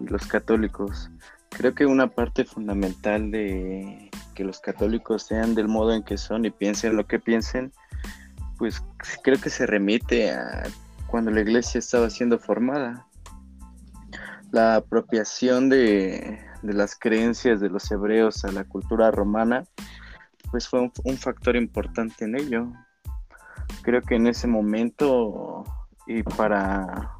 los católicos. Creo que una parte fundamental de que los católicos sean del modo en que son y piensen lo que piensen, pues creo que se remite a cuando la iglesia estaba siendo formada. La apropiación de, las creencias de los hebreos a la cultura romana, pues fue un, factor importante en ello. Creo que en ese momento y para,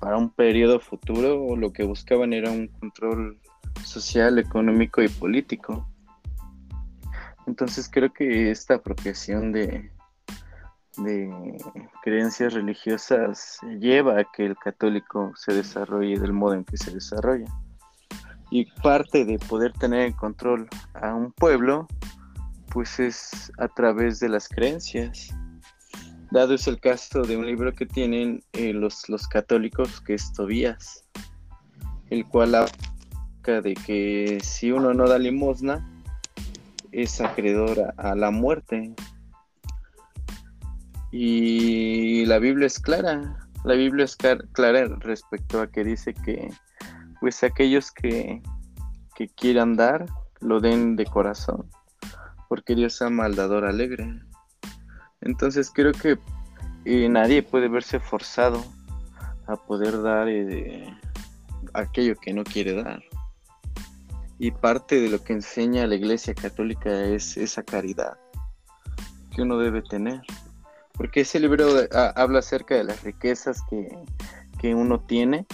para un periodo futuro lo que buscaban era un control social, económico y político. Entonces creo que esta apropiación de, de creencias religiosas lleva a que el católico se desarrolle del modo en que se desarrolla. Y parte de poder tener en control a un pueblo, pues es a través de las creencias. Dado es el caso de un libro que tienen eh, los, los católicos, que es Tobías, el cual habla de que si uno no da limosna, es acreedor a la muerte. Y la Biblia es clara, la Biblia es clara respecto a que dice que pues aquellos que, que quieran dar, lo den de corazón, porque Dios ama al dador alegre. Entonces creo que eh, nadie puede verse forzado a poder dar eh, aquello que no quiere dar. Y parte de lo que enseña la Iglesia Católica es esa caridad que uno debe tener. Porque ese libro habla acerca de las riquezas que, que uno tiene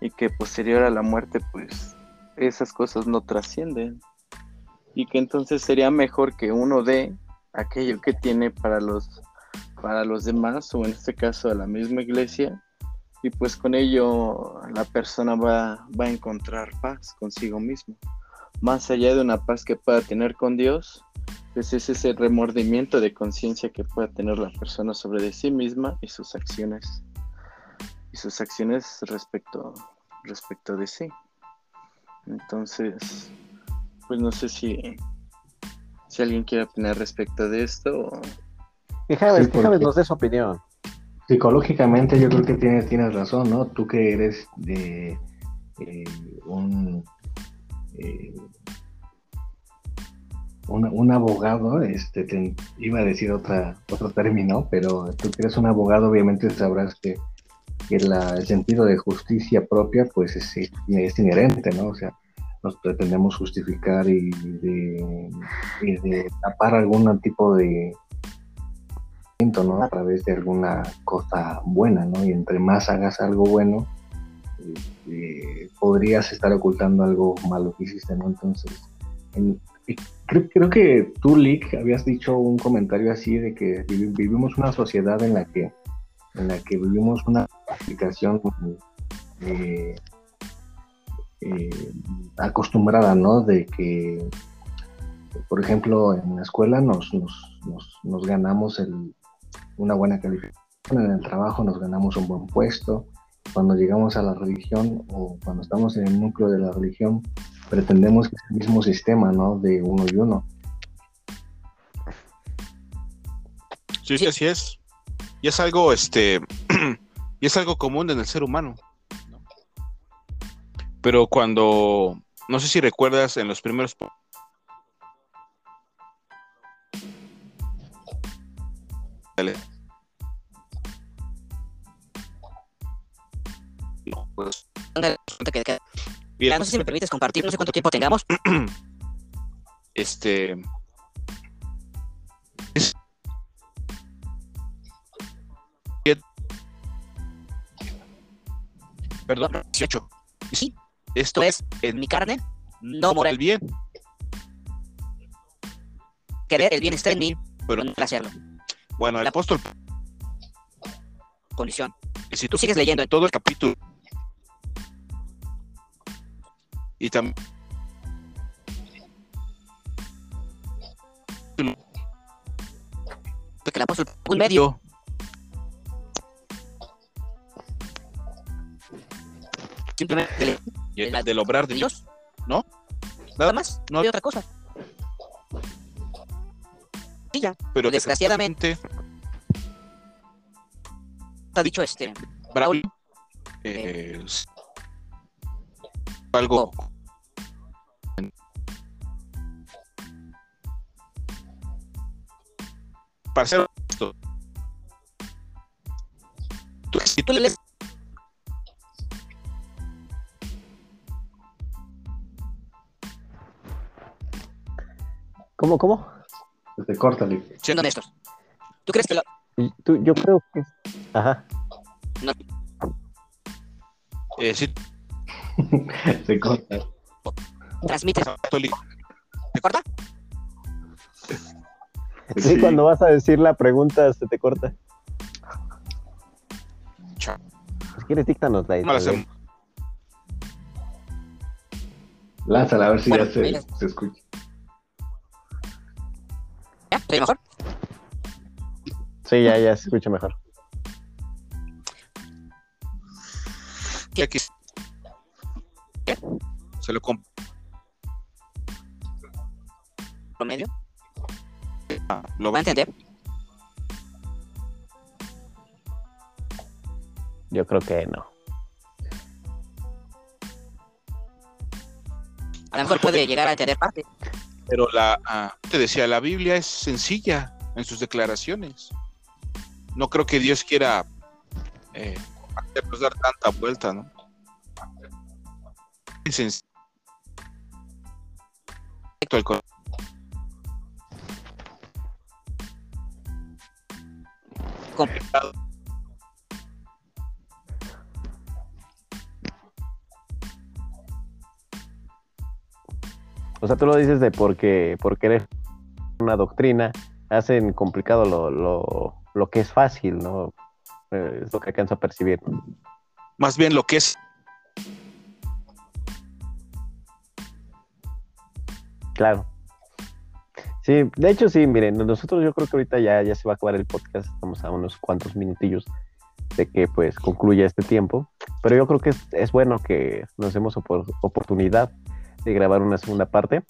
y que posterior a la muerte pues esas cosas no trascienden y que entonces sería mejor que uno dé aquello que tiene para los para los demás o en este caso a la misma iglesia y pues con ello la persona va, va a encontrar paz consigo mismo más allá de una paz que pueda tener con Dios pues es ese remordimiento de conciencia que pueda tener la persona sobre de sí misma y sus acciones y sus acciones respecto, respecto de sí. Entonces, pues no sé si, si alguien quiere opinar respecto de esto. O... Déjame, nos dé su opinión. Psicológicamente yo creo que tienes, tienes razón, ¿no? Tú que eres de eh, un, eh, un, abogado, este, iba a decir otra, otro término, pero tú que eres un abogado obviamente sabrás que que el sentido de justicia propia pues es, es, inherente, ¿no? O sea, nos pretendemos justificar y de, tapar algún tipo de ¿no? a través de alguna cosa buena, ¿no? Y entre más hagas algo bueno, este, podrías estar ocultando algo malo que hiciste, ¿no? Entonces, creo, creo, que tú, Lick, habías dicho un comentario así de que vivimos una sociedad en la que en la que vivimos una aplicación eh, eh, acostumbrada, ¿no? De que, por ejemplo, en la escuela nos, nos, ganamos el, una buena calificación, en el trabajo nos ganamos un buen puesto, cuando llegamos a la religión o cuando estamos en el núcleo de la religión, pretendemos que es el mismo sistema, ¿no? De uno y uno. Sí, sí, así es. Y es algo, este, y es algo común en el ser humano. Pero cuando, no sé si recuerdas en los primeros pues, no sé si me permites compartir, no sé cuánto tiempo tengamos. Este, Perdón, 18. Sí, esto es en mi carne, no morir el bien. Querer el bien está en mí, pero no hacerlo. Bueno, el apóstol. Condición. Y si tú sigues leyendo en todo el capítulo. Y también. Que el apóstol un medio simplemente del obrar de Dios, ¿no? Nada más, no hay otra cosa. Ya, pero desgraciadamente. Ha dicho este Braulio eh, algo oh. para hacer esto si tú lees ¿Cómo, cómo? Te corta, Siendo honestos. ¿Tú crees que lo.? Tú, yo creo que. Ajá. No. Eh, sí. Se corta. Transmite. Católico. ¿Se corta? Sí, cuando vas a decir la pregunta se te corta. Si quieres, díctanos la no, Lánzala a ver si ya se, se escucha. ¿Ya? ¿Estoy mejor? Sí, ya, ya se escucha mejor. ¿Qué aquí? Se lo comp promedio? Ah, ¿Lo va a entender? Yo creo que no. A lo mejor puede llegar a entender parte. Pero la, ah, te decía, la Biblia es sencilla en sus declaraciones. No creo que Dios quiera eh, hacernos dar tanta vuelta, ¿no? Es sencillo. Complicado. O sea, tú lo dices de porque, porque eres una doctrina, hacen complicado lo, lo, que es fácil, ¿no? Eh, es lo que alcanza a percibir. Más bien lo que es. Claro. Sí, de hecho sí, miren, nosotros yo creo que ahorita ya, ya se va a acabar el podcast, estamos a unos cuantos minutillos de que pues concluya este tiempo, pero yo creo que es, es bueno que nos demos oportunidad de grabar una segunda parte,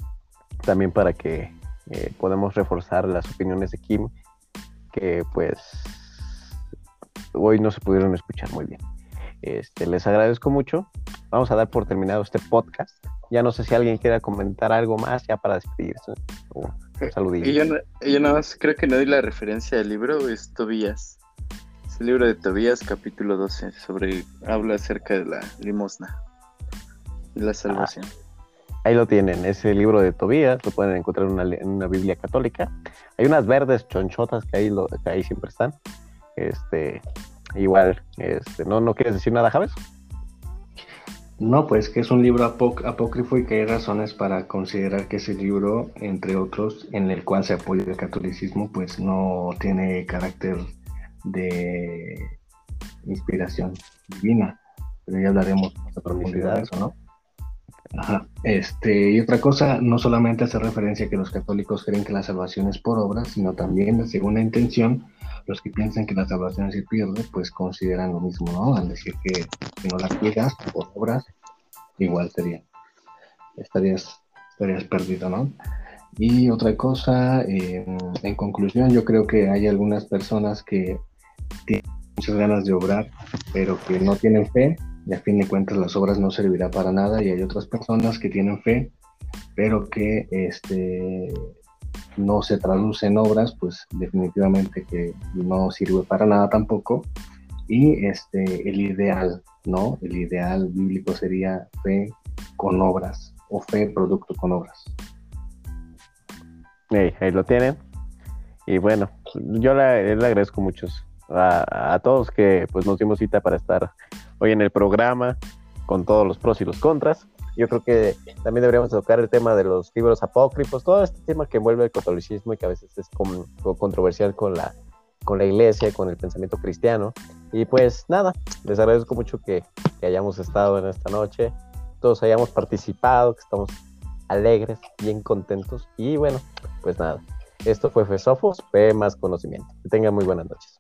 también para que eh, podamos reforzar las opiniones de Kim, que pues hoy no se pudieron escuchar muy bien. Este, les agradezco mucho. Vamos a dar por terminado este podcast. Ya no sé si alguien quiera comentar algo más ya para despedirse. un saludillo. Yo, nada más creo que no di la referencia del libro, es Tobías. Es el libro de Tobías, capítulo 12, sobre, habla acerca de la limosna y la salvación. Ahí lo tienen, ese libro de Tobías, lo pueden encontrar en una, Biblia católica. Hay unas verdes chonchotas que ahí, lo, ahí siempre están. Este, igual, este, ¿no, ¿no quieres decir nada, Javes? No, pues que es un libro apócrifo y que hay razones para considerar que ese libro, entre otros, en el cual se apoya el catolicismo, pues no tiene carácter de inspiración divina. Pero ya hablaremos más a profundidad de eso, ¿no? Este, y otra cosa, no solamente hace referencia a que los católicos creen que la salvación es por obras, sino también, según la intención, los que piensan que la salvación se pierde, pues consideran lo mismo, ¿no? Al decir que si no la quieras por obras, igual sería, estarías, estarías perdido, ¿no? Y otra cosa, en conclusión, yo creo que hay algunas personas que tienen muchas ganas de obrar, pero que no tienen fe y a fin de cuentas las obras no servirá para nada y hay otras personas que tienen fe, pero que este, no se traduce en obras, pues definitivamente que no sirve para nada tampoco. Y este, el ideal, ¿no? El ideal bíblico sería fe con obras o fe producto con obras. ahí lo tienen. Y bueno, yo le, agradezco mucho a, a, todos que pues nos dimos cita para estar hoy en el programa con todos los pros y los contras. Yo creo que también deberíamos tocar el tema de los libros apócrifos, todo este tema que envuelve el catolicismo y que a veces es controversial con la, con la iglesia, con el pensamiento cristiano. Y pues nada, les agradezco mucho que, hayamos estado en esta noche, todos hayamos participado, que estamos alegres, bien contentos. Y bueno, pues nada, esto fue Fesofos, Fe más conocimiento. Que tengan muy buenas noches.